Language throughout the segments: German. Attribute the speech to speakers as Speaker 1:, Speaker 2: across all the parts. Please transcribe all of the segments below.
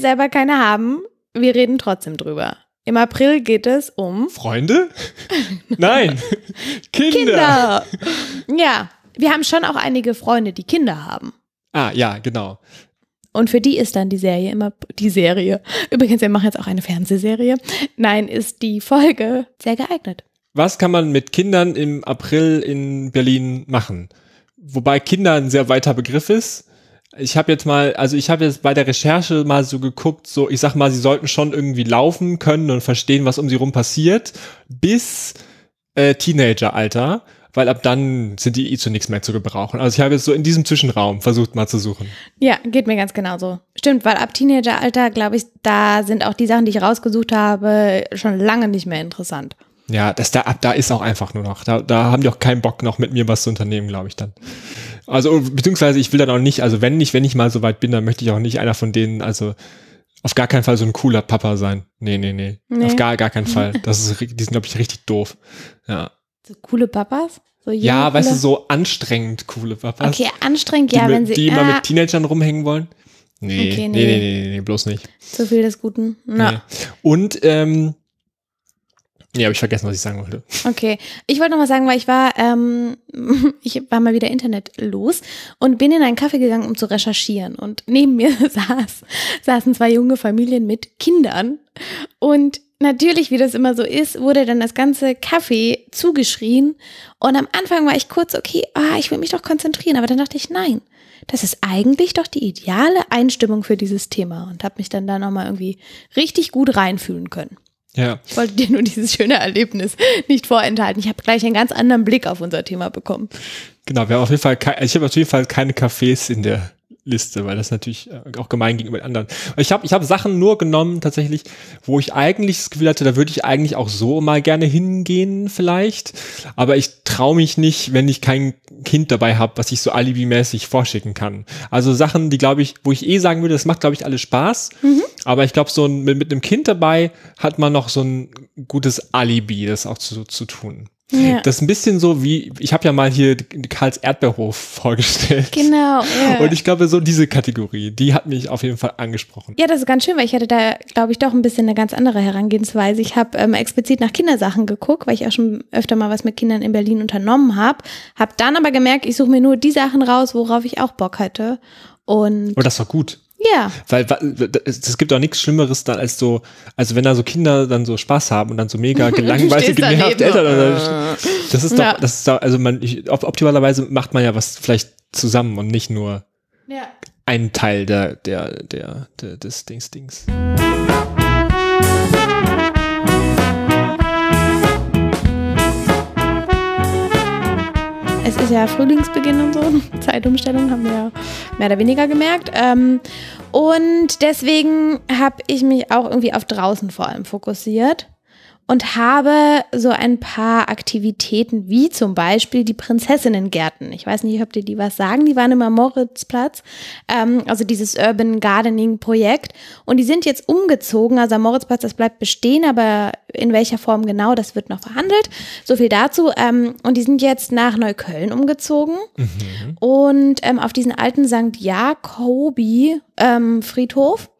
Speaker 1: wir selber keine haben, wir reden trotzdem drüber. Im April geht es um
Speaker 2: Freunde? Nein, Kinder.
Speaker 1: Kinder. Ja, wir haben schon auch einige Freunde, die Kinder haben.
Speaker 2: Ah, ja, genau.
Speaker 1: Und für die ist dann die Serie immer die Serie. Übrigens, wir machen jetzt auch eine Fernsehserie. Nein, ist die Folge sehr geeignet.
Speaker 2: Was kann man mit Kindern im April in Berlin machen? Wobei Kinder ein sehr weiter Begriff ist. Ich habe jetzt mal, also ich habe jetzt bei der Recherche mal so geguckt, so ich sag mal, sie sollten schon irgendwie laufen können und verstehen, was um sie rum passiert, bis äh, Teenageralter, weil ab dann sind die eh zu nichts mehr zu gebrauchen. Also ich habe jetzt so in diesem Zwischenraum versucht mal zu suchen.
Speaker 1: Ja, geht mir ganz genauso. Stimmt, weil ab Teenageralter, glaube ich, da sind auch die Sachen, die ich rausgesucht habe, schon lange nicht mehr interessant.
Speaker 2: Ja, das da ab da ist auch einfach nur noch. Da, da haben die auch keinen Bock noch mit mir was zu unternehmen, glaube ich dann. Also beziehungsweise ich will dann auch nicht, also wenn nicht, wenn ich mal so weit bin, dann möchte ich auch nicht einer von denen, also auf gar keinen Fall so ein cooler Papa sein. Nee, nee, nee.
Speaker 1: Nee.
Speaker 2: Auf gar, gar keinen Fall. Das ist, die sind, glaube ich, richtig doof. Ja.
Speaker 1: So coole Papas? So
Speaker 2: Ja, weißt du,
Speaker 1: coole-
Speaker 2: so anstrengend coole Papas.
Speaker 1: Okay, anstrengend, ja,
Speaker 2: mit,
Speaker 1: wenn sie.
Speaker 2: die immer
Speaker 1: ah,
Speaker 2: mit Teenagern rumhängen wollen. Nee,
Speaker 1: Okay,
Speaker 2: nee,
Speaker 1: nee.
Speaker 2: nee, nee, nee, nee, bloß nicht.
Speaker 1: zu viel des Guten. Na,
Speaker 2: Nee. Und, ähm, nee, habe ich vergessen, was ich sagen wollte.
Speaker 1: okay. Ich wollte noch mal sagen, weil ich war, ähm, ich war mal wieder Internet los und bin in einen Café gegangen, um zu recherchieren. Und neben mir saß, saßen zwei junge Familien mit Kindern. Und natürlich, wie das immer so ist, wurde dann das ganze Café zugeschrien. Und am Anfang war ich kurz, okay, ah, ich will mich doch konzentrieren. Aber dann dachte ich, nein, das ist eigentlich doch die ideale Einstimmung für dieses Thema. Und habe mich dann da nochmal irgendwie richtig gut reinfühlen können.
Speaker 2: Ja.
Speaker 1: Ich wollte dir nur dieses schöne Erlebnis nicht vorenthalten. Ich habe gleich einen ganz anderen Blick auf unser Thema bekommen.
Speaker 2: Genau, wir haben auf jeden Fall, kei- ich habe auf jeden Fall keine Cafés in der Liste, weil das natürlich äh, auch gemein gegenüber den anderen. Ich habe ich hab Sachen nur genommen tatsächlich, wo ich eigentlich das Gefühl hatte, da würde ich eigentlich auch so mal gerne hingehen vielleicht, aber ich traue mich nicht, wenn ich kein Kind dabei habe, was ich so alibimäßig vorschicken kann. Also Sachen, die glaube ich, wo ich eh sagen würde, das macht glaube ich alles Spaß, aber ich glaube so ein, mit, mit einem Kind dabei hat man noch so ein gutes Alibi, das auch zu, zu tun.
Speaker 1: Ja.
Speaker 2: Das ist ein bisschen so wie, ich habe ja mal hier Karls Erdbeerhof vorgestellt.
Speaker 1: Genau. Ja.
Speaker 2: Und ich glaube, so diese Kategorie, die hat mich auf jeden Fall angesprochen.
Speaker 1: Ja, das ist ganz schön, weil ich hatte da, glaube ich, doch ein bisschen eine ganz andere Herangehensweise. Ich habe ähm, explizit nach Kindersachen geguckt, weil ich auch schon öfter mal was mit Kindern in Berlin unternommen habe. Habe dann aber gemerkt, ich suche mir nur die Sachen raus, worauf ich auch Bock hatte. Und
Speaker 2: Aber das war gut.
Speaker 1: Ja,
Speaker 2: Weil es gibt auch nichts Schlimmeres dann als so, also wenn da so Kinder dann so Spaß haben und dann so mega gelangweilt und
Speaker 1: stehst
Speaker 2: genervt. Eltern. oder- Das ist doch,
Speaker 1: Ja.
Speaker 2: das ist doch, also man, ich, op- optimalerweise macht man ja was vielleicht zusammen und nicht nur
Speaker 1: ja.
Speaker 2: einen Teil der, der, der, der des Dings, Dings.
Speaker 1: Es ist ja Frühlingsbeginn und so. Zeitumstellung haben wir ja mehr oder weniger gemerkt. Ähm, und deswegen habe ich mich auch irgendwie auf draußen vor allem fokussiert und habe so ein paar Aktivitäten, wie zum Beispiel die Prinzessinnengärten. Ich weiß nicht, ob dir die was sagen. Die waren immer Moritzplatz, ähm, also dieses Urban Gardening Projekt. Und die sind jetzt umgezogen. Also am Moritzplatz, das bleibt bestehen, aber in welcher Form genau, das wird noch verhandelt. So viel dazu. Ähm, und die sind jetzt nach Neukölln umgezogen. Und ähm, auf diesen alten St. Jakobi ähm, Friedhof.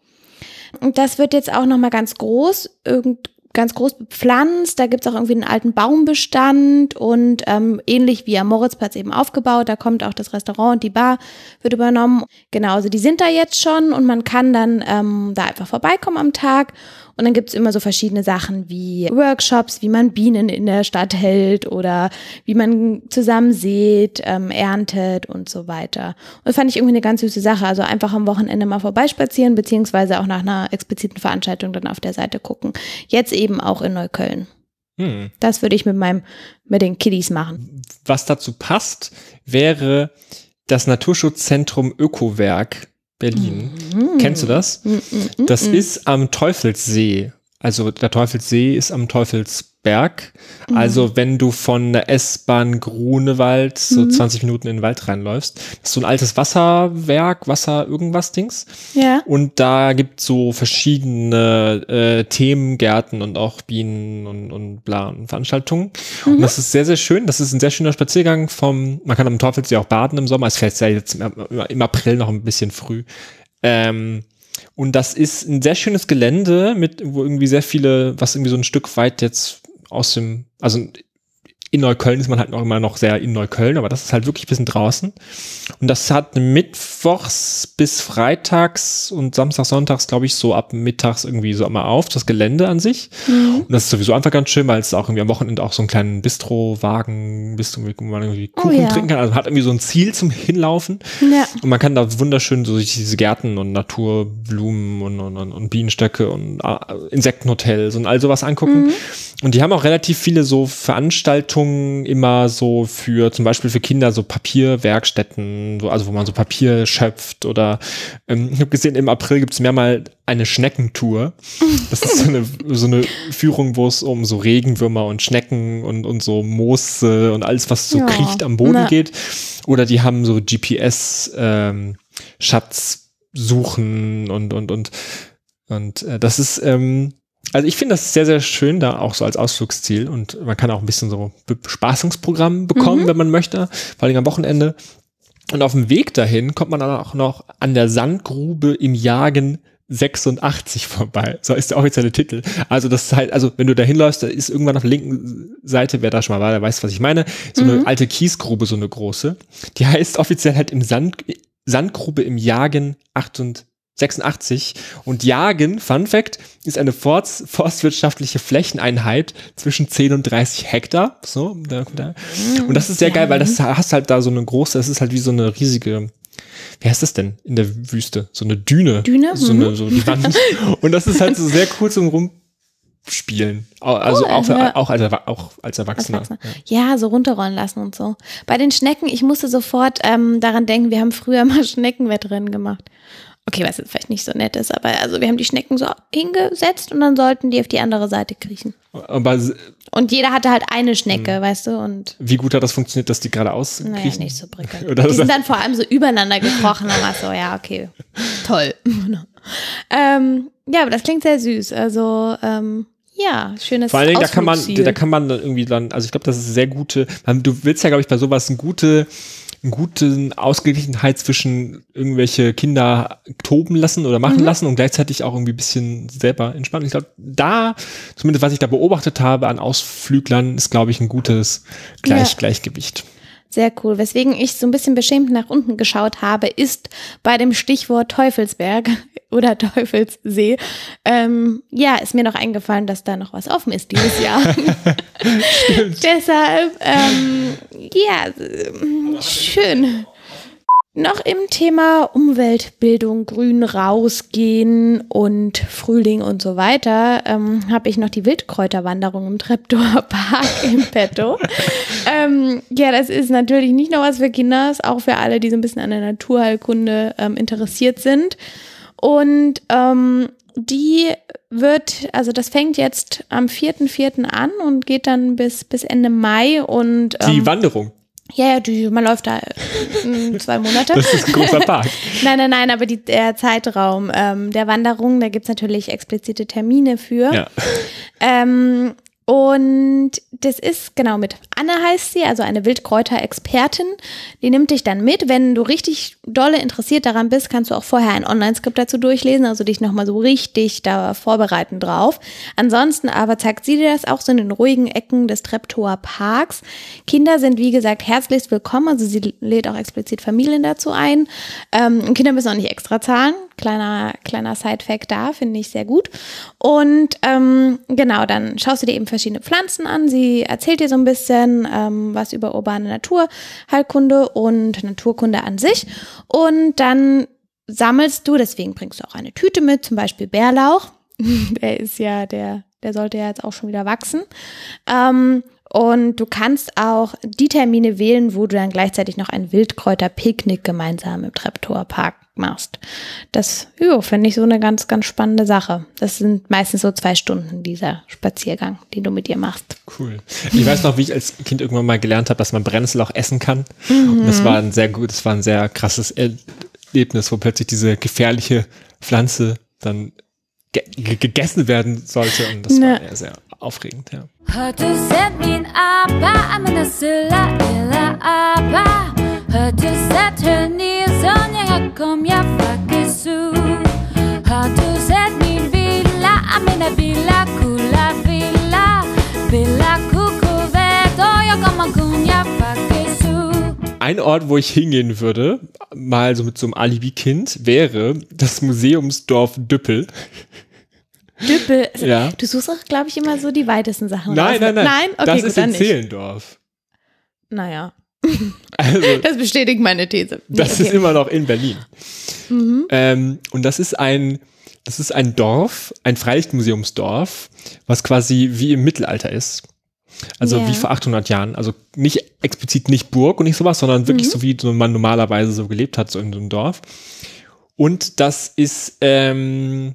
Speaker 1: Und das wird jetzt auch nochmal ganz groß, irgend, ganz groß bepflanzt. Da gibt's auch irgendwie einen alten Baumbestand und ähm, ähnlich wie am Moritzplatz eben aufgebaut. Da kommt auch das Restaurant und die Bar wird übernommen. Genau, also die sind da jetzt schon und man kann dann ähm, da einfach vorbeikommen am Tag. Und dann gibt's immer so verschiedene Sachen wie Workshops, wie man Bienen in der Stadt hält oder wie man zusammen sät, ähm, erntet und so weiter. Und das fand ich irgendwie eine ganz süße Sache. Also einfach am Wochenende mal vorbeispazieren, beziehungsweise auch nach einer expliziten Veranstaltung dann auf der Seite gucken. Jetzt eben auch in Neukölln.
Speaker 2: Hm.
Speaker 1: Das würde ich mit meinem, mit den Kiddies machen.
Speaker 2: Was dazu passt, wäre das Naturschutzzentrum Ökowerk Berlin. Kennst du das? Das ist am Teufelssee. Also der Teufelssee ist am Teufelsberg. Also wenn du von der S-Bahn Grunewald so 20 Minuten in den Wald reinläufst, das ist so ein altes Wasserwerk, Wasser irgendwas Dings.
Speaker 1: Ja.
Speaker 2: Und da gibt so verschiedene äh, Themengärten und auch Bienen und, und bla und Veranstaltungen. Und das ist sehr, sehr schön. Das ist ein sehr schöner Spaziergang vom, man kann am Teufelsee auch baden im Sommer. Es fällt ja jetzt im, im April noch ein bisschen früh. Ähm, Und das ist ein sehr schönes Gelände mit, wo irgendwie sehr viele, was irgendwie so ein Stück weit jetzt aus dem, also in Neukölln ist man halt noch immer noch sehr in Neukölln, aber das ist halt wirklich ein bisschen draußen. Und das hat mittwochs bis freitags und samstags, sonntags, glaube ich, so ab mittags irgendwie so immer auf, das Gelände an sich. Mhm. Und das ist sowieso einfach ganz schön, weil es auch irgendwie am Wochenende auch so einen kleinen Bistro-Wagen, Bistro, wo man irgendwie oh Kuchen oh, ja. trinken kann. Also hat irgendwie so ein Ziel zum Hinlaufen. Ja. Und man kann da wunderschön so sich diese Gärten und Naturblumen und, und, und, Bienenstöcke und uh, Insektenhotels und all sowas angucken. Mhm. Und die haben auch relativ viele so Veranstaltungen Veranstaltungen immer so für zum Beispiel für Kinder so Papierwerkstätten, so, also wo man so Papier schöpft oder ähm, ich habe gesehen, im April gibt es mehrmal eine Schneckentour. Das ist so eine, so eine Führung, wo es um so Regenwürmer und Schnecken und, und so Moose und alles, was so ja, kriecht am Boden na. geht. Oder die haben so GPS ähm, Schatz suchen und und und und äh, das ist ähm, also ich finde das sehr, sehr schön, da auch so als Ausflugsziel und man kann auch ein bisschen so Bespaßungsprogramm bekommen, mhm. wenn man möchte, vor allem am Wochenende. Und auf dem Weg dahin kommt man dann auch noch an der Sandgrube im Jagen 86 vorbei. So ist der offizielle Titel. Also das ist halt, also wenn du da hinläufst, da ist irgendwann auf der linken Seite, wer da schon mal war, der weiß, was ich meine, so mhm. eine alte Kiesgrube, so eine große. Die heißt offiziell halt im Sand, Sandgrube im Jagen 88. 86. Und Jagen, Fun Fact, ist eine Forst, forstwirtschaftliche Flächeneinheit zwischen 10 und 30 Hektar. So, da, da. Und das ist sehr geil, weil das hast halt da so eine große, das ist halt wie so eine riesige, wie heißt das denn in der Wüste? So eine Düne.
Speaker 1: Düne?
Speaker 2: So eine, so die Wand. und das ist halt so sehr cool zum Rumspielen. Also cool, auch, ja. auch, als, auch als Erwachsener. Als
Speaker 1: Erwachsener. Ja. ja. so runterrollen lassen und so. Bei den Schnecken, ich musste sofort ähm, daran denken, wir haben früher mal Schneckenwettrennen gemacht. Okay, was jetzt vielleicht nicht so nett ist, aber also wir haben die Schnecken so hingesetzt und dann sollten die auf die andere Seite kriechen. Aber und jeder hatte halt eine Schnecke, hm. weißt du? Und
Speaker 2: wie gut hat das funktioniert, dass die geradeaus kriechen? Naja,
Speaker 1: nicht so prickelnd. die sind dann vor allem so übereinander gekrochen und war so, ja, okay, toll. ähm, ja, aber das klingt sehr süß. Also ähm, ja, schönes
Speaker 2: Vor allen Dingen, da kann man, da kann man dann irgendwie dann, also ich glaube, das ist sehr gute, du willst ja, glaube ich, bei sowas eine gute einen guten Ausgeglichenheit zwischen irgendwelche Kinder toben lassen oder machen mhm. lassen und gleichzeitig auch irgendwie ein bisschen selber entspannen. Ich glaube, da, zumindest was ich da beobachtet habe an Ausflüglern, ist, glaube ich, ein gutes Gleich ja. Gleichgewicht.
Speaker 1: Sehr cool. Weswegen ich so ein bisschen beschämt nach unten geschaut habe, ist bei dem Stichwort Teufelsberg oder Teufelssee. Ähm, ja, ist mir noch eingefallen, dass da noch was offen ist dieses Jahr. Deshalb, ähm, ja, schön. Noch im Thema Umweltbildung, Grün rausgehen und Frühling und so weiter, ähm, habe ich noch die Wildkräuterwanderung im Treptower Park im Petto. ähm, ja, das ist natürlich nicht nur was für Kinder, ist auch für alle, die so ein bisschen an der Naturheilkunde ähm, interessiert sind. Und ähm, die wird, also das fängt jetzt am 4.4. an und geht dann bis, bis Ende Mai und
Speaker 2: ähm, Die Wanderung.
Speaker 1: Ja, ja, die, man läuft da äh, zwei Monate.
Speaker 2: Das ist ein großer Park.
Speaker 1: nein, nein, nein, aber die, der Zeitraum ähm, der Wanderung, da gibt's natürlich explizite Termine für. Ja. Ähm, und das ist genau mit Anne heißt sie, also eine Wildkräuter-Expertin. Die nimmt dich dann mit. Wenn du richtig dolle interessiert daran bist, kannst du auch vorher ein Online-Skript dazu durchlesen, also dich nochmal so richtig da vorbereiten drauf. Ansonsten aber zeigt sie dir das auch so in den ruhigen Ecken des Treptower Parks. Kinder sind, wie gesagt, herzlichst willkommen. Also sie lädt auch explizit Familien dazu ein. Ähm, Kinder müssen auch nicht extra zahlen. Kleiner, kleiner Side-Fact da, finde ich sehr gut. Und ähm, genau, dann schaust du dir eben verschiedene Pflanzen an. Sie erzählt dir so ein bisschen ähm, was über urbane Naturheilkunde und Naturkunde an sich. Und dann sammelst du, deswegen bringst du auch eine Tüte mit, zum Beispiel Bärlauch. der ist ja, der, der sollte ja jetzt auch schon wieder wachsen. Ähm, und du kannst auch die Termine wählen, wo du dann gleichzeitig noch ein Wildkräuter-Picknick gemeinsam im Treptower Park machst. Das, ja, finde ich so eine ganz, ganz spannende Sache. Das sind meistens so zwei Stunden dieser Spaziergang, den du mit ihr machst.
Speaker 2: Cool. Ich weiß noch, wie ich als Kind irgendwann mal gelernt habe, dass man Brennnessel auch essen kann. Mhm. Und das war ein sehr gut, das war ein sehr krasses Erlebnis, wo plötzlich diese gefährliche Pflanze dann ge gegessen werden sollte. Und das ne. war sehr aufregend, ja. Hörte min apa, amena silla set hör ni sån jag kom jag faktiskt Hörte
Speaker 3: I'm in a villa, coola villa, villa cucuveto, yo como cuña pa que su.
Speaker 2: Ein Ort, wo ich hingehen würde, mal so mit so einem Alibi-Kind, wäre das Museumsdorf Düppel.
Speaker 1: Düppel.
Speaker 2: Ja.
Speaker 1: Du suchst auch, glaube ich, immer so die weitesten Sachen
Speaker 2: Nein,
Speaker 1: raus.
Speaker 2: nein, nein.
Speaker 1: Nein? Okay,
Speaker 2: das
Speaker 1: gut,
Speaker 2: ist in. Zehlendorf.
Speaker 1: Naja,
Speaker 2: Also,
Speaker 1: das bestätigt meine These. Nee,
Speaker 2: das ist
Speaker 1: okay. Mhm.
Speaker 2: immer noch in Berlin. Ähm, und das ist ein, das ist ein Dorf, ein Freilichtmuseumsdorf, was quasi wie im Mittelalter ist. Also
Speaker 1: Ja.
Speaker 2: wie vor 800 Jahren. Also nicht explizit nicht Burg und nicht sowas, sondern wirklich
Speaker 1: Mhm.
Speaker 2: so wie man normalerweise so gelebt hat, so in so einem Dorf. Und das ist, ähm,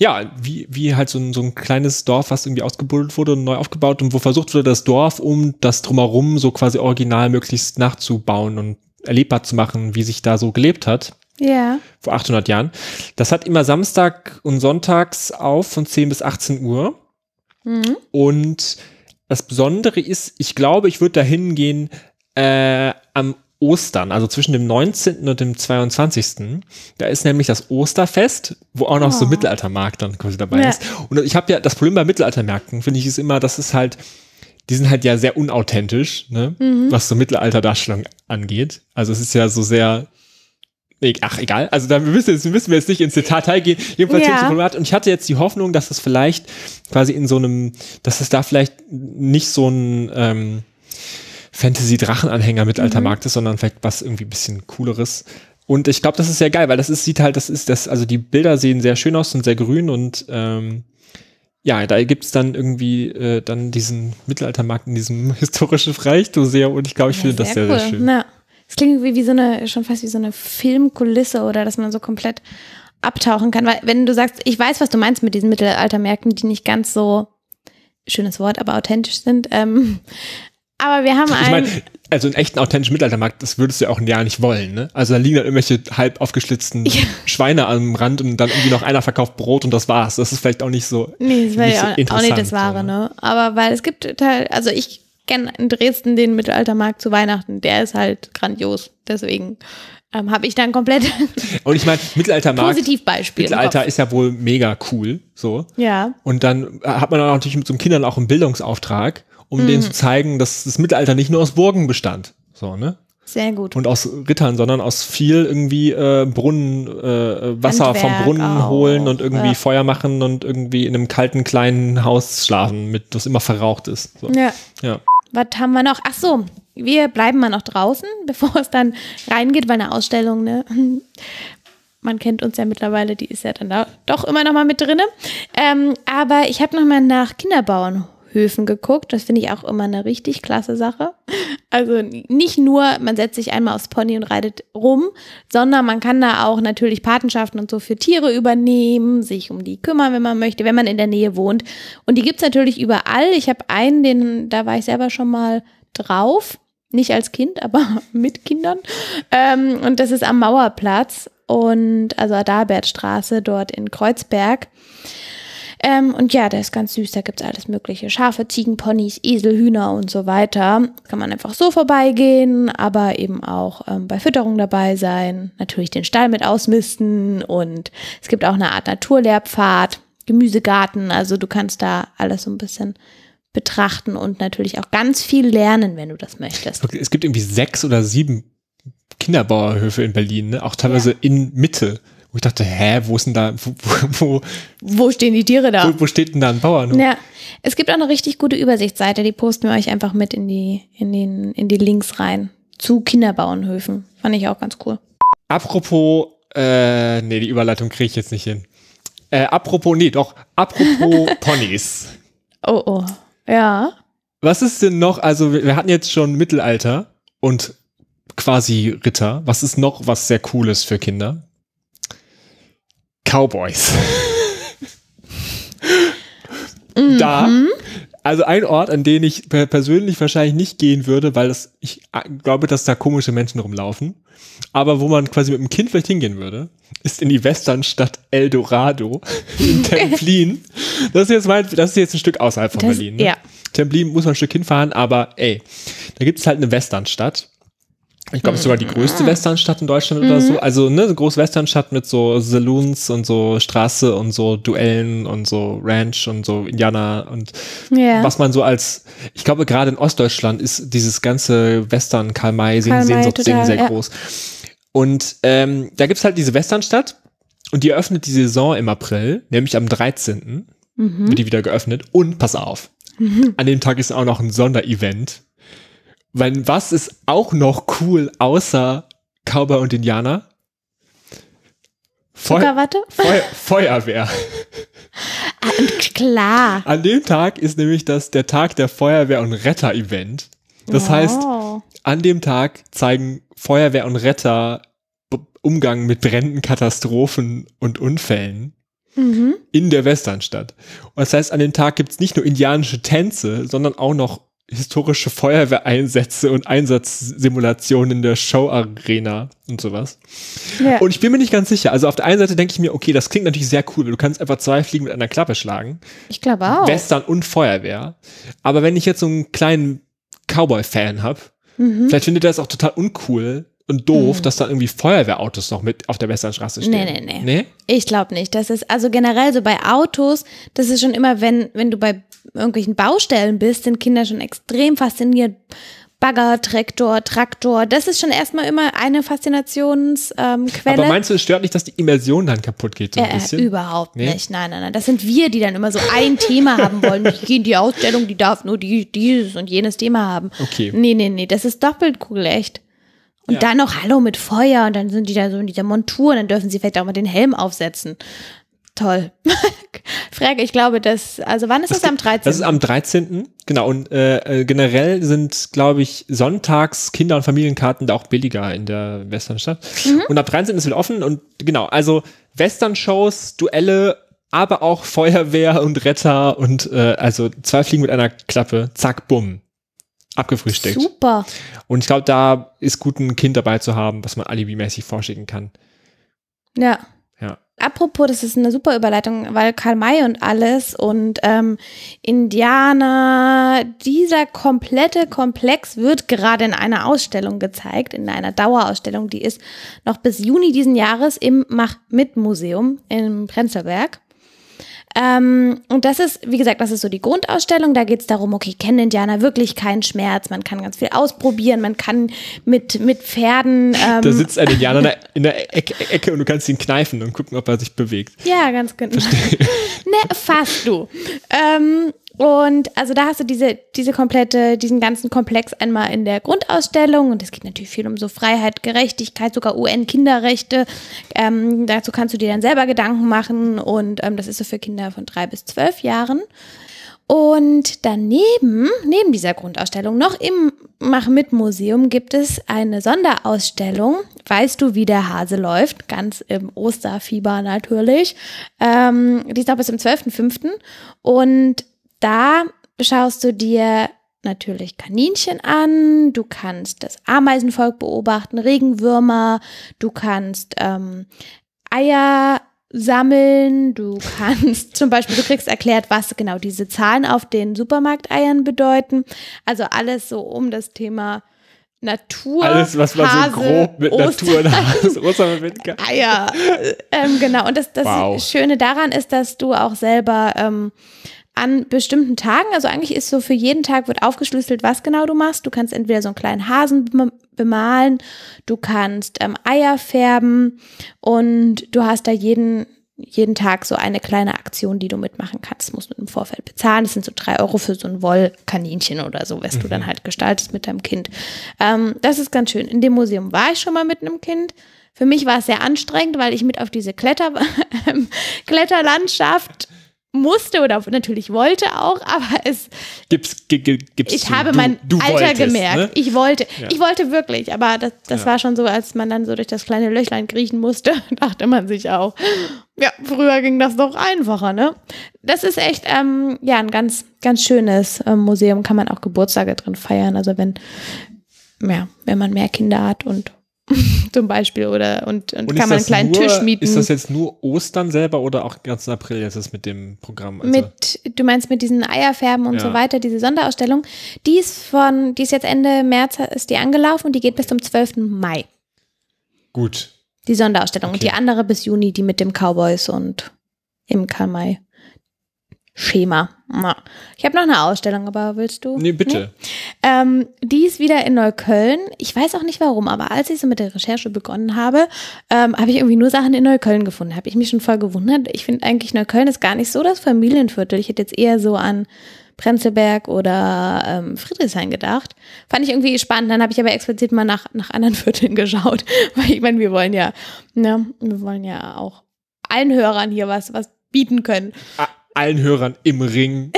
Speaker 2: ja, wie, wie halt so ein, so ein kleines Dorf, was irgendwie ausgebuddelt wurde und neu aufgebaut und wo versucht wurde, das Dorf um das drumherum so quasi original möglichst nachzubauen und erlebbar zu machen, wie sich da so gelebt hat
Speaker 1: Ja.
Speaker 2: vor 800 Jahren. Das hat immer Samstag und Sonntags auf von 10 bis 18 Uhr.
Speaker 1: Mhm.
Speaker 2: Und das Besondere ist, ich glaube, ich würde da hingehen äh, am Ostern, also zwischen dem 19. und dem 22. Da ist nämlich das Osterfest, wo auch noch so
Speaker 1: Oh.
Speaker 2: Mittelaltermarkt dann quasi dabei
Speaker 1: Ja.
Speaker 2: ist. Und ich habe ja, das Problem bei Mittelaltermärkten, finde ich, ist immer, dass es halt, die sind halt ja sehr unauthentisch, ne?
Speaker 1: Mhm.
Speaker 2: was so Mittelalterdarstellung angeht. Also es ist ja so sehr, ach egal, also da müssen, jetzt, müssen wir jetzt nicht ins Detail gehen. Jedenfalls
Speaker 1: Ja.
Speaker 2: Format. Und ich hatte jetzt die Hoffnung, dass es vielleicht quasi in so einem, dass es da vielleicht nicht so ein ähm, Fantasy-Drachenanhänger Mittelaltermarkt ist, sondern vielleicht was irgendwie ein bisschen cooleres. Und ich glaube, das ist sehr geil, weil das ist, sieht halt, das ist das, also die Bilder sehen sehr schön aus und sehr grün und ähm, ja, da gibt's dann irgendwie äh, dann diesen Mittelaltermarkt in diesem historischen Freilichtmuseum und ich glaube, ich finde das sehr,
Speaker 1: cool.
Speaker 2: sehr schön.
Speaker 1: Na, es klingt wie, wie so eine, schon fast wie so eine Filmkulisse oder dass man so komplett abtauchen kann. Weil, wenn du sagst, ich weiß, was du meinst mit diesen Mittelaltermärkten, die nicht ganz so, schönes Wort, aber authentisch sind. Ähm, aber wir haben
Speaker 2: Ich
Speaker 1: ein,
Speaker 2: meine, also einen echten authentischen Mittelaltermarkt, das würdest du ja auch ja nicht wollen, ne? Also da liegen dann irgendwelche halb aufgeschlitzten
Speaker 1: Ja.
Speaker 2: Schweine am Rand und dann irgendwie noch einer verkauft Brot und das war's. Das ist vielleicht auch nicht so.
Speaker 1: nee, das wäre ja
Speaker 2: so
Speaker 1: auch, auch nicht das Wahre,
Speaker 2: so,
Speaker 1: ne? Aber weil es gibt Teil, also ich kenne in Dresden den Mittelaltermarkt zu Weihnachten, der ist halt grandios. Deswegen ähm, habe ich dann komplett
Speaker 2: Und ich meine, Mittelaltermarkt,
Speaker 1: Positivbeispiel.
Speaker 2: Mittelalter ist ja wohl mega cool, so.
Speaker 1: Ja.
Speaker 2: Und dann hat man auch natürlich mit so einem Kindern auch einen Bildungsauftrag, um
Speaker 1: Mhm.
Speaker 2: denen zu zeigen, dass das Mittelalter nicht nur aus Burgen bestand. So, ne?
Speaker 1: Sehr gut.
Speaker 2: Und aus Rittern, sondern aus viel irgendwie äh, Brunnen, äh, Wasser vom
Speaker 1: Handwerk
Speaker 2: Brunnen
Speaker 1: auch,
Speaker 2: holen und irgendwie
Speaker 1: ja.
Speaker 2: Feuer machen und irgendwie in einem kalten kleinen Haus schlafen, mit das immer verraucht ist. So.
Speaker 1: Ja.
Speaker 2: Ja.
Speaker 1: Was haben wir noch? Ach so, wir bleiben mal noch draußen, bevor es dann reingeht, weil eine Ausstellung, ne? Man kennt uns ja mittlerweile, die ist ja dann da doch immer noch mal mit drinne. Ähm, aber ich habe noch mal nach Kinderbauernhöfen geguckt. Das finde ich auch immer eine richtig klasse Sache. Also nicht nur, man setzt sich einmal aufs Pony und reitet rum, sondern man kann da auch natürlich Patenschaften und so für Tiere übernehmen, sich um die kümmern, wenn man möchte, wenn man in der Nähe wohnt. Und die gibt's natürlich überall. Ich habe einen, den, da war ich selber schon mal drauf. Nicht als Kind, aber mit Kindern. Ähm, und das ist am Mauerplatz und also Adalbertstraße dort in Kreuzberg. Ähm, und ja, der ist ganz süß, da gibt's alles mögliche. Schafe, Ziegen, Ponys, Esel, Hühner und so weiter. Kann man einfach so vorbeigehen, aber eben auch ähm, bei Fütterung dabei sein. Natürlich den Stall mit ausmisten und es gibt auch eine Art Naturlehrpfad, Gemüsegarten. Also du kannst da alles so ein bisschen betrachten und natürlich auch ganz viel lernen, wenn du das möchtest.
Speaker 2: Es gibt irgendwie sechs oder sieben Kinderbauerhöfe in Berlin, ne? auch teilweise in Mitte. Wo ich dachte, hä, wo ist denn da, wo, wo,
Speaker 1: Wo stehen die Tiere da?
Speaker 2: wo, wo steht denn da ein Bauernhof?
Speaker 1: Ja, es gibt auch eine richtig gute Übersichtsseite, die posten wir euch einfach mit in die, in den, in die Links rein. Zu Kinderbauernhöfen. Fand ich auch ganz cool.
Speaker 2: Apropos, äh, nee, die Überleitung kriege ich jetzt nicht hin. Äh, apropos, nee, doch, apropos Ponys.
Speaker 1: Oh, oh. Ja.
Speaker 2: Was ist denn noch, also wir, wir hatten jetzt schon Mittelalter und quasi Ritter. Was ist noch was sehr Cooles für Kinder? Cowboys. Da, also ein Ort, an den ich per- persönlich wahrscheinlich nicht gehen würde, weil das, ich glaube, dass da komische Menschen rumlaufen. Aber wo man quasi mit dem Kind vielleicht hingehen würde, ist in die Westernstadt Eldorado in Templin. Das ist jetzt mein, das ist jetzt ein Stück außerhalb von
Speaker 1: Das-
Speaker 2: Berlin. Ne?
Speaker 1: ja.
Speaker 2: Templin muss man ein Stück hinfahren, aber ey, da gibt es halt eine Westernstadt. Ich glaube, es ist sogar die größte Westernstadt in Deutschland oder so. Also, ne, so große Westernstadt mit so Saloons und so Straße und so Duellen und so Ranch und so Indianer und
Speaker 1: Ja.
Speaker 2: was man so als, ich glaube, gerade in Ostdeutschland ist dieses ganze Western, Karl May,
Speaker 1: Karl May,
Speaker 2: Sehnsucht,
Speaker 1: total,
Speaker 2: sehr
Speaker 1: ja.
Speaker 2: groß. Und ähm, da gibt's halt diese Westernstadt und die eröffnet die Saison im April, nämlich am 13.
Speaker 1: Mhm.
Speaker 2: wird die wieder geöffnet. Und pass auf, an dem Tag ist auch noch ein Sonderevent. Weil was ist auch noch cool außer Cowboy und Indianer? Feu
Speaker 1: Zuckerwatte?
Speaker 2: Feu Feuerwehr.
Speaker 1: Klar.
Speaker 2: An dem Tag ist nämlich das der Tag der Feuerwehr und Retter-Event. Das heißt,
Speaker 1: Oh.
Speaker 2: an dem Tag zeigen Feuerwehr und Retter Umgang mit Bränden, Katastrophen und Unfällen
Speaker 1: Mhm.
Speaker 2: in der Westernstadt. Und das heißt, an dem Tag gibt's nicht nur indianische Tänze, sondern auch noch historische Feuerwehreinsätze und Einsatzsimulationen in der Showarena und sowas.
Speaker 1: Ja.
Speaker 2: Und ich bin mir nicht ganz sicher. Also auf der einen Seite denke ich mir, okay, das klingt natürlich sehr cool, weil du kannst einfach zwei Fliegen mit einer Klappe schlagen.
Speaker 1: ich glaube auch.
Speaker 2: Western und Feuerwehr. Aber wenn ich jetzt so einen kleinen Cowboy-Fan habe,
Speaker 1: Mhm.
Speaker 2: vielleicht findet er es auch total uncool und doof, dass da irgendwie Feuerwehrautos noch mit auf der Westernstraße stehen.
Speaker 1: Nee, nee, nee.
Speaker 2: Nee?
Speaker 1: Ich glaube nicht. Das ist also generell so bei Autos, das ist schon immer, wenn, wenn du bei irgendwelchen Baustellen bist, sind Kinder schon extrem fasziniert. Bagger, Traktor, Traktor, das ist schon erstmal immer eine Faszinationsquelle. Ähm.
Speaker 2: Aber meinst du, es stört nicht, dass die Immersion dann kaputt geht so ein
Speaker 1: Äh,
Speaker 2: bisschen?
Speaker 1: überhaupt
Speaker 2: Nee?
Speaker 1: nicht. Nein, nein, nein. Das sind wir, die dann immer so ein Thema haben wollen. Ich gehe in die Ausstellung, die darf nur die, dieses und jenes Thema haben.
Speaker 2: Okay.
Speaker 1: Nee, nee, nee. Das ist doppelt cool, echt. Und
Speaker 2: Ja.
Speaker 1: dann noch Hallo mit Feuer und dann sind die da so in dieser Montur und dann dürfen sie vielleicht auch mal den Helm aufsetzen. Toll. Frage, ich glaube, das, also wann ist das, am 13.?
Speaker 2: Das ist am 13. Genau, und äh, äh, generell sind, glaube ich, sonntags Kinder- und Familienkarten da auch billiger in der Westernstadt.
Speaker 1: Mhm.
Speaker 2: Und ab 13. ist wieder offen und genau, also Western-Shows, Duelle, aber auch Feuerwehr und Retter und äh, also zwei Fliegen mit einer Klappe, zack, bumm. Abgefrühstückt.
Speaker 1: Super.
Speaker 2: Und ich glaube, da ist gut, ein Kind dabei zu haben, was man alibimäßig vorschicken kann.
Speaker 1: Ja. Apropos, das ist eine super Überleitung, weil Karl May und alles und ähm, Indianer, dieser komplette Komplex wird gerade in einer Ausstellung gezeigt, in einer Dauerausstellung, die ist noch bis Juni diesen Jahres im Mach-Mit-Museum im Prenzlberg. Ähm, und das ist, wie gesagt, das ist so die Grundausstellung. Da geht es darum, okay, kennen Indianer wirklich keinen Schmerz? Man kann ganz viel ausprobieren, man kann mit, mit Pferden. Ähm,
Speaker 2: Da sitzt ein Indianer in der- Ecke, Ecke und du kannst ihn kneifen und gucken, ob er sich bewegt.
Speaker 1: Ja, ganz genau. ne, fast du. Ähm, und also da hast du diese, diese komplette, diesen ganzen Komplex einmal in der Grundausstellung und es geht natürlich viel um so Freiheit, Gerechtigkeit, sogar UN-Kinderrechte. Ähm, dazu kannst du dir dann selber Gedanken machen und ähm, das ist so für Kinder von drei bis zwölf Jahren. Und daneben, neben dieser Grundausstellung, noch im Mach-Mit-Museum gibt es eine Sonderausstellung. Weißt du, wie der Hase läuft? Ganz im Osterfieber natürlich. Ähm, die ist noch bis zum 12.05. Und da schaust du dir natürlich Kaninchen an, du kannst das Ameisenvolk beobachten, Regenwürmer, du kannst ähm, Eier sammeln, du kannst zum Beispiel, du kriegst erklärt, was genau diese Zahlen auf den Supermarkteiern bedeuten. Also alles so um das Thema Natur.
Speaker 2: Alles, was man
Speaker 1: Hase,
Speaker 2: so grob mit Natur und Hase- Ostern kann.
Speaker 1: Eier. ähm, genau. Und das, das
Speaker 2: Wow.
Speaker 1: Schöne daran ist, dass du auch selber ähm, an bestimmten Tagen, also eigentlich ist so für jeden Tag wird aufgeschlüsselt, was genau du machst. Du kannst entweder so einen kleinen Hasen bem- bemalen, du kannst ähm, Eier färben und du hast da jeden jeden Tag so eine kleine Aktion, die du mitmachen kannst. Das musst du im Vorfeld bezahlen. Das sind so drei Euro für so ein Wollkaninchen oder so, was du dann halt gestaltest mit deinem Kind. Ähm, das ist ganz schön. In dem Museum war ich schon mal mit einem Kind. Für mich war es sehr anstrengend, weil ich mit auf diese Kletter Kletterlandschaft musste oder natürlich wollte auch, aber es,
Speaker 2: Gib's, gi- gi- gib's
Speaker 1: ich
Speaker 2: zu.
Speaker 1: habe
Speaker 2: du,
Speaker 1: mein
Speaker 2: du
Speaker 1: Alter
Speaker 2: wolltest,
Speaker 1: gemerkt.
Speaker 2: Ne?
Speaker 1: Ich wollte,
Speaker 2: Ja.
Speaker 1: ich wollte wirklich, aber das, das
Speaker 2: Ja.
Speaker 1: war schon so, als man dann so durch das kleine Löchlein kriechen musste, dachte man sich auch, ja, früher ging das doch einfacher, ne? Das ist echt, ähm, ja, ein ganz, ganz schönes ähm, Museum, kann man auch Geburtstage drin feiern, also wenn, ja, wenn man mehr Kinder hat und zum Beispiel oder und, und,
Speaker 2: Und
Speaker 1: kann man einen
Speaker 2: das
Speaker 1: kleinen
Speaker 2: nur,
Speaker 1: Tisch mieten.
Speaker 2: Ist das jetzt nur Ostern selber oder auch ganz April jetzt ist mit dem Programm? Also,
Speaker 1: mit, du meinst mit diesen Eierfärben und
Speaker 2: Ja.
Speaker 1: so weiter, diese Sonderausstellung, die ist von, die ist jetzt Ende März ist die angelaufen und die geht bis zum 12. Mai.
Speaker 2: gut.
Speaker 1: Die Sonderausstellung. Und
Speaker 2: Okay.
Speaker 1: die andere bis Juni, die mit dem Cowboys und im Karl-May. Schema. Ich habe noch eine Ausstellung, aber willst du?
Speaker 2: Nee, bitte.
Speaker 1: Ähm, die ist wieder in Neukölln. Ich weiß auch nicht warum, aber als ich so mit der Recherche begonnen habe, ähm, habe ich irgendwie nur Sachen in Neukölln gefunden. Habe ich mich schon voll gewundert. Ich finde eigentlich Neukölln ist gar nicht so das Familienviertel. Ich hätte jetzt eher so an Prenzlberg oder ähm, Friedrichshain gedacht. Fand ich irgendwie spannend. Dann habe ich aber explizit mal nach, nach anderen Vierteln geschaut. Weil ich meine, wir wollen ja, ne, wir wollen ja auch allen Hörern hier was, was bieten können.
Speaker 2: Allen Hörern im Ring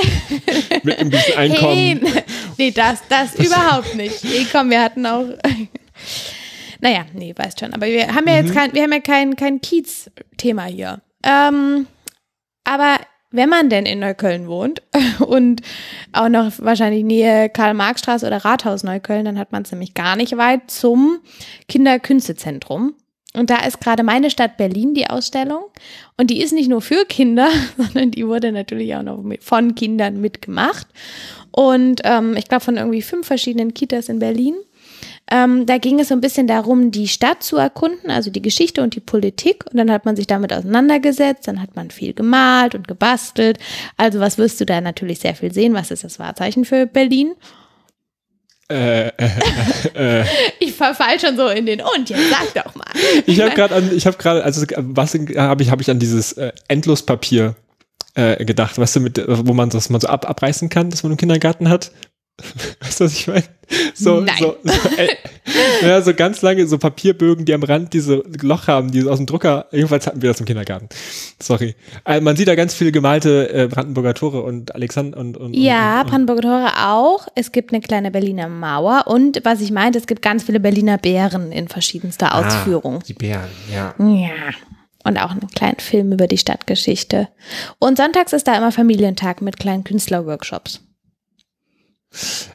Speaker 2: mit ein bisschen Einkommen.
Speaker 1: Hey, nee, das, das überhaupt nicht. Hey, komm, wir hatten auch. Naja, nee, weißt schon. Aber wir haben ja
Speaker 2: Mhm.
Speaker 1: jetzt kein, wir haben ja kein, kein Kiez-Thema hier. Ähm, aber wenn man denn in Neukölln wohnt und auch noch wahrscheinlich Nähe Karl-Marx-Straße oder Rathaus Neukölln, dann hat man es nämlich gar nicht weit zum Kinderkünstezentrum. Und da ist gerade meine Stadt Berlin die Ausstellung. Und die ist nicht nur für Kinder, sondern die wurde natürlich auch noch von Kindern mitgemacht. Und ähm, ich glaube von irgendwie fünf verschiedenen Kitas in Berlin. Ähm, da ging es so ein bisschen darum, die Stadt zu erkunden, also die Geschichte und die Politik. Und dann hat man sich damit auseinandergesetzt, dann hat man viel gemalt und gebastelt. Also was wirst du da natürlich sehr viel sehen? Was ist das Wahrzeichen für Berlin?
Speaker 2: Äh, äh, äh,
Speaker 1: Ich verfall schon so in den und jetzt sag doch mal.
Speaker 2: ich habe gerade an, ich habe gerade, also was habe ich, habe ich an dieses äh, Endlospapier äh, gedacht, weißt du, mit, wo man das mal so ab, abreißen kann, das man im Kindergarten hat. Weißt du, was ich meine? So,
Speaker 1: Nein.
Speaker 2: so, so, äh, ja, so ganz lange, so Papierbögen, die am Rand diese Loch haben, die aus dem Drucker, jedenfalls hatten wir das im Kindergarten. Sorry. Äh, man sieht da ganz viele gemalte äh, Brandenburger Tore und Alexander und, und
Speaker 1: Ja,
Speaker 2: und, und,
Speaker 1: Brandenburger Tore auch. Es gibt eine kleine Berliner Mauer und was ich meinte, es gibt ganz viele Berliner Bären in verschiedenster Ausführung.
Speaker 2: Ah, die Bären, ja.
Speaker 1: Ja. Und auch einen kleinen Film über die Stadtgeschichte. Und sonntags ist da immer Familientag mit kleinen Künstlerworkshops.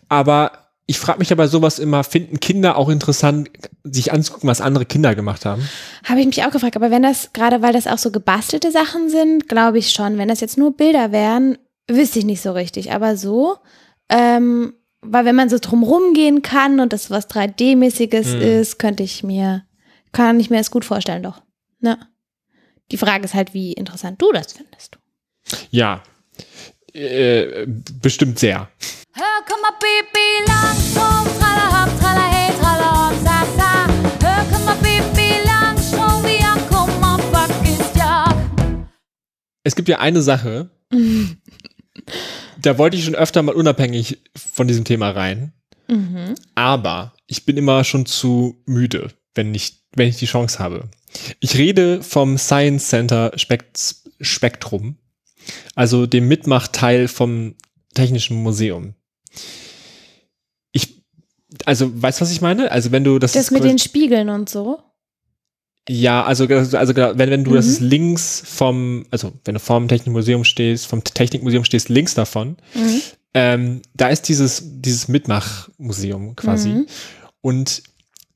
Speaker 2: Aber ich frage mich ja bei sowas immer, finden Kinder auch interessant, sich anzugucken, was andere Kinder gemacht haben?
Speaker 1: Habe ich mich auch gefragt, aber wenn das, gerade weil das auch so gebastelte Sachen sind, glaube ich schon. Wenn das jetzt nur Bilder wären, wüsste ich nicht so richtig. Aber so, ähm, weil wenn man so drumrum gehen kann und das was 3D-mäßiges
Speaker 2: Mhm.
Speaker 1: ist, könnte ich mir, kann ich mir das gut vorstellen, doch. Ne? Die Frage ist halt, wie interessant du das findest.
Speaker 2: Ja. Äh, bestimmt sehr.
Speaker 3: Hör, komm mal, Baby, langsam, tralala, trala, hey, trala, sa, sa. Hör, komm mal, Baby, langsam, wie ja, komm mal, vergisst ja.
Speaker 2: Es gibt ja eine Sache, da wollte ich schon öfter mal unabhängig von diesem Thema rein,
Speaker 1: Mhm.
Speaker 2: aber ich bin immer schon zu müde, wenn ich, wenn ich die Chance habe. Ich rede vom Science Center Spekt Spektrum, also dem Mitmachteil vom Technischen Museum. Ich, also, weißt du, was ich meine? Also, wenn du das,
Speaker 1: Das mit den Spiegeln und so.
Speaker 2: Ja, also, also wenn, wenn du,
Speaker 1: Mhm.
Speaker 2: das ist links vom, also wenn du vorm Technikmuseum stehst, vom Technikmuseum stehst, links davon,
Speaker 1: Mhm.
Speaker 2: ähm, da ist dieses, dieses Mitmachmuseum quasi.
Speaker 1: Mhm.
Speaker 2: Und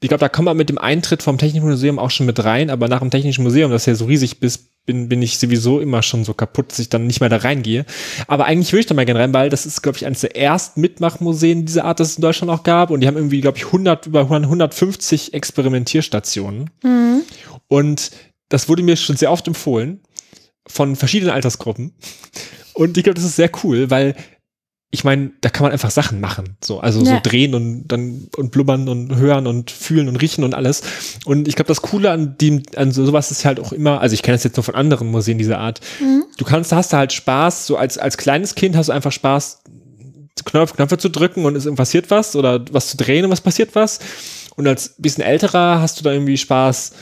Speaker 2: ich glaube, da kommt man mit dem Eintritt vom Technikmuseum auch schon mit rein, aber nach dem Technischen Museum, das ja so riesig ist, bin, bin ich sowieso immer schon so kaputt, dass ich dann nicht mehr da reingehe. Aber eigentlich würde ich da mal gerne rein, weil das ist, glaube ich, eines der ersten Mitmachmuseen dieser Art, das es in Deutschland auch gab. Und die haben irgendwie, glaube ich, 100, über 150 Experimentierstationen.
Speaker 1: Mhm.
Speaker 2: Und das wurde mir schon sehr oft empfohlen von verschiedenen Altersgruppen. Und ich glaube, das ist sehr cool, weil ich meine, da kann man einfach Sachen machen. So, also so
Speaker 1: Ja.
Speaker 2: drehen und dann und blubbern und hören und fühlen und riechen und alles. Und ich glaube, das Coole an dem, an so, sowas ist halt auch immer, also ich kenne das jetzt nur von anderen Museen dieser Art.
Speaker 1: Mhm.
Speaker 2: Du kannst, hast da halt Spaß, so als, als kleines Kind hast du einfach Spaß, Knopf, Knöpfe zu drücken und es passiert was oder was zu drehen und was passiert was. Und als bisschen älterer hast du da irgendwie Spaß,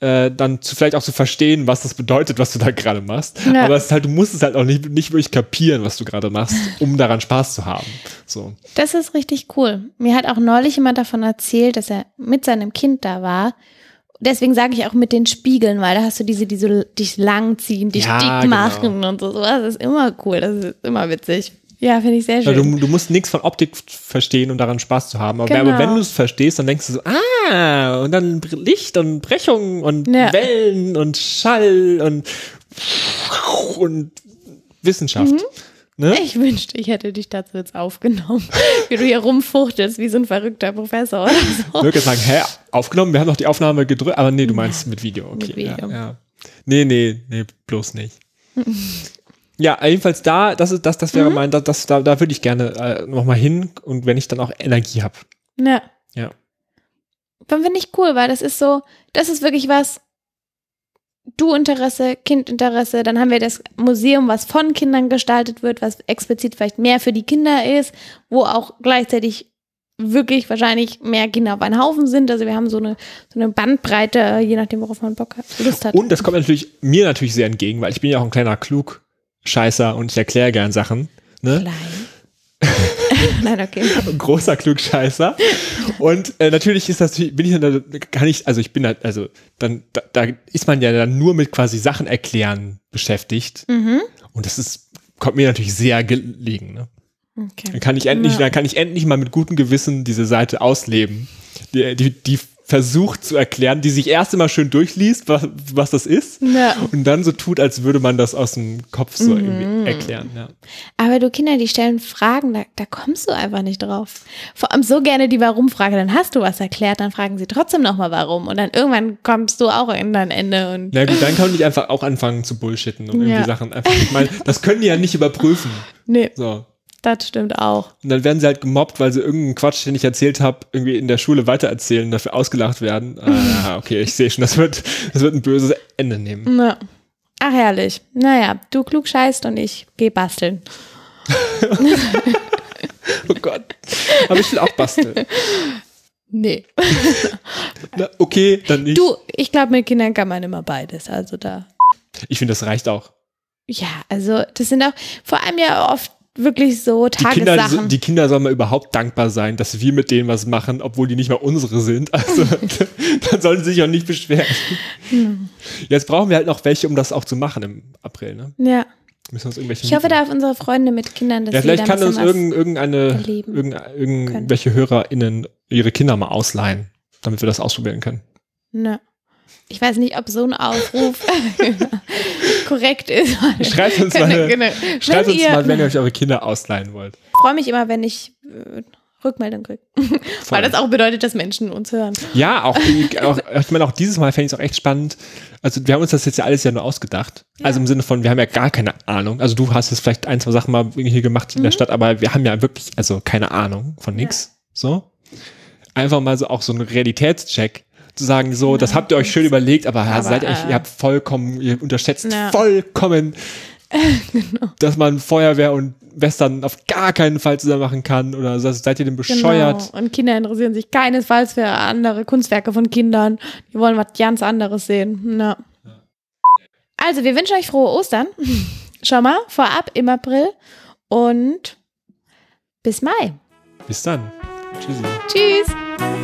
Speaker 2: äh, dann zu, vielleicht auch zu verstehen, was das bedeutet, was du da gerade machst.
Speaker 1: Ja.
Speaker 2: Aber es ist halt, du musst es halt auch nicht, nicht wirklich kapieren, was du gerade machst, um daran Spaß zu haben. So.
Speaker 1: Das ist richtig cool. Mir hat auch neulich jemand davon erzählt, dass er mit seinem Kind da war. Deswegen sage ich auch mit den Spiegeln, weil da hast du diese, die so dich langziehen, dich
Speaker 2: Ja,
Speaker 1: dick
Speaker 2: genau.
Speaker 1: machen und so. Das ist immer cool, das ist immer witzig. Ja, finde ich sehr schön.
Speaker 2: du, du musst nichts von Optik verstehen, um daran Spaß zu haben. Aber,
Speaker 1: Genau.
Speaker 2: aber wenn du es verstehst, dann denkst du so, ah, und dann Licht und Brechung und
Speaker 1: Ja.
Speaker 2: Wellen und Schall und, und Wissenschaft.
Speaker 1: Mhm.
Speaker 2: Ne?
Speaker 1: Ich wünschte, ich hätte dich dazu jetzt aufgenommen, wie du hier rumfuchtelst wie so ein verrückter Professor oder
Speaker 2: Ich
Speaker 1: so.
Speaker 2: würde jetzt sagen, hä, aufgenommen, wir haben doch die Aufnahme gedrückt, aber nee, du meinst mit Video, okay.
Speaker 1: Mit Video.
Speaker 2: Ja, ja. Nee, nee, nee, bloß nicht. ja, jedenfalls da, das ist, das, das
Speaker 1: Mhm.
Speaker 2: wäre mein, das, das, da, da würde ich gerne äh, nochmal hin und wenn ich dann auch Energie habe.
Speaker 1: Ja.
Speaker 2: Ja.
Speaker 1: Dann finde ich cool, weil das ist so, das ist wirklich was, du Interesse, Kind Interesse, dann haben wir das Museum, was von Kindern gestaltet wird, was explizit vielleicht mehr für die Kinder ist, wo auch gleichzeitig wirklich wahrscheinlich mehr Kinder auf einen Haufen sind. Also wir haben so eine, so eine Bandbreite, je nachdem, worauf man Bock hat, Lust hat.
Speaker 2: Und das kommt natürlich mir natürlich sehr entgegen, weil ich bin ja auch ein kleiner Klugscheißer und ich erkläre gern Sachen. Ne?
Speaker 1: Klein. Nein, okay.
Speaker 2: Großer Klugscheißer. Und äh, natürlich ist das, bin ich dann, kann ich, also ich bin halt, also dann, da, da ist man ja dann nur mit quasi Sachen erklären beschäftigt.
Speaker 1: Mhm.
Speaker 2: Und das ist, kommt mir natürlich sehr gelegen. Ne? Dann
Speaker 1: okay.
Speaker 2: kann ich endlich,
Speaker 1: Ja.
Speaker 2: dann kann ich endlich mal mit gutem Gewissen diese Seite ausleben, die, die, die versucht zu erklären, die sich erst immer schön durchliest, was, was das ist.
Speaker 1: Ja.
Speaker 2: Und dann so tut, als würde man das aus dem Kopf so
Speaker 1: Mhm.
Speaker 2: irgendwie erklären. Ja.
Speaker 1: Aber du Kinder, die stellen Fragen, da, da kommst du einfach nicht drauf. Vor allem so gerne die Warum-Frage, dann hast du was erklärt, dann fragen sie trotzdem nochmal Warum. Und dann irgendwann kommst du auch in dein Ende und
Speaker 2: Na gut, dann kann ich einfach auch anfangen zu bullshitten und irgendwie. Sachen einfach. Ich meine, das können die ja nicht überprüfen.
Speaker 1: nee,
Speaker 2: So.
Speaker 1: Das stimmt auch.
Speaker 2: Und dann werden sie halt gemobbt, weil sie irgendeinen Quatsch, den ich erzählt habe, irgendwie in der Schule weitererzählen und dafür ausgelacht werden. Ah, okay, ich sehe schon, das wird, das wird ein böses Ende nehmen.
Speaker 1: Ja. Ach herrlich. Naja, du klug scheißt und ich geh basteln.
Speaker 2: Oh Gott. Aber ich will auch basteln.
Speaker 1: Nee.
Speaker 2: Na, okay, dann nicht.
Speaker 1: Du, ich glaube, mit Kindern kann man immer beides. Also da.
Speaker 2: Ich finde, das reicht auch.
Speaker 1: Ja, also das sind auch vor allem ja oft wirklich so
Speaker 2: Die Kinder,
Speaker 1: Tagessachen.
Speaker 2: die Kinder sollen mal überhaupt dankbar sein, dass wir mit denen was machen, obwohl die nicht mal unsere sind. Also, dann sollen sie sich auch nicht beschweren.
Speaker 1: Hm.
Speaker 2: Jetzt brauchen wir halt noch welche, um das auch zu machen im April, ne?
Speaker 1: ja.
Speaker 2: Müssen uns irgendwelche
Speaker 1: Ich hoffe da auf unsere Freunde mit Kindern, dass
Speaker 2: Ja,
Speaker 1: sie
Speaker 2: vielleicht kann uns irgend, irgendeine,
Speaker 1: erleben
Speaker 2: irgend, irgendwelche HörerInnen ihre Kinder mal ausleihen, damit wir das ausprobieren können.
Speaker 1: Ne. Ich weiß nicht, ob so ein Aufruf korrekt ist.
Speaker 2: Schreibt uns
Speaker 1: Genau,
Speaker 2: mal,
Speaker 1: genau.
Speaker 2: schreibt
Speaker 1: Wenn
Speaker 2: uns
Speaker 1: ihr-
Speaker 2: mal, wenn ihr euch eure Kinder ausleihen wollt.
Speaker 1: Ich freue mich immer, wenn ich äh, Rückmeldung kriege. Weil das auch bedeutet, dass Menschen uns hören.
Speaker 2: Ja, auch, auch ich meine, auch dieses Mal fände ich es auch echt spannend. Also wir haben uns das jetzt ja alles ja nur ausgedacht. Also im Sinne von, wir haben ja gar keine Ahnung. Also du hast jetzt vielleicht ein, zwei Sachen mal hier gemacht in der Stadt, aber wir haben ja wirklich, also keine Ahnung von nix. So. Einfach mal so auch so einen Realitätscheck sagen, so, das habt ihr euch schön überlegt, aber,
Speaker 1: Aber,
Speaker 2: seid euch,
Speaker 1: äh,
Speaker 2: ihr habt vollkommen, ihr unterschätzt
Speaker 1: Ja.
Speaker 2: vollkommen, dass man Feuerwehr und Western auf gar keinen Fall zusammen machen kann oder seid ihr denn bescheuert?
Speaker 1: Genau. Und Kinder interessieren sich keinesfalls für andere Kunstwerke von Kindern. Die wollen was ganz anderes sehen. Na. Also, wir wünschen euch frohe Ostern. Schon mal vorab im April. Und bis Mai.
Speaker 2: Bis dann. Tschüssi.
Speaker 1: Tschüss.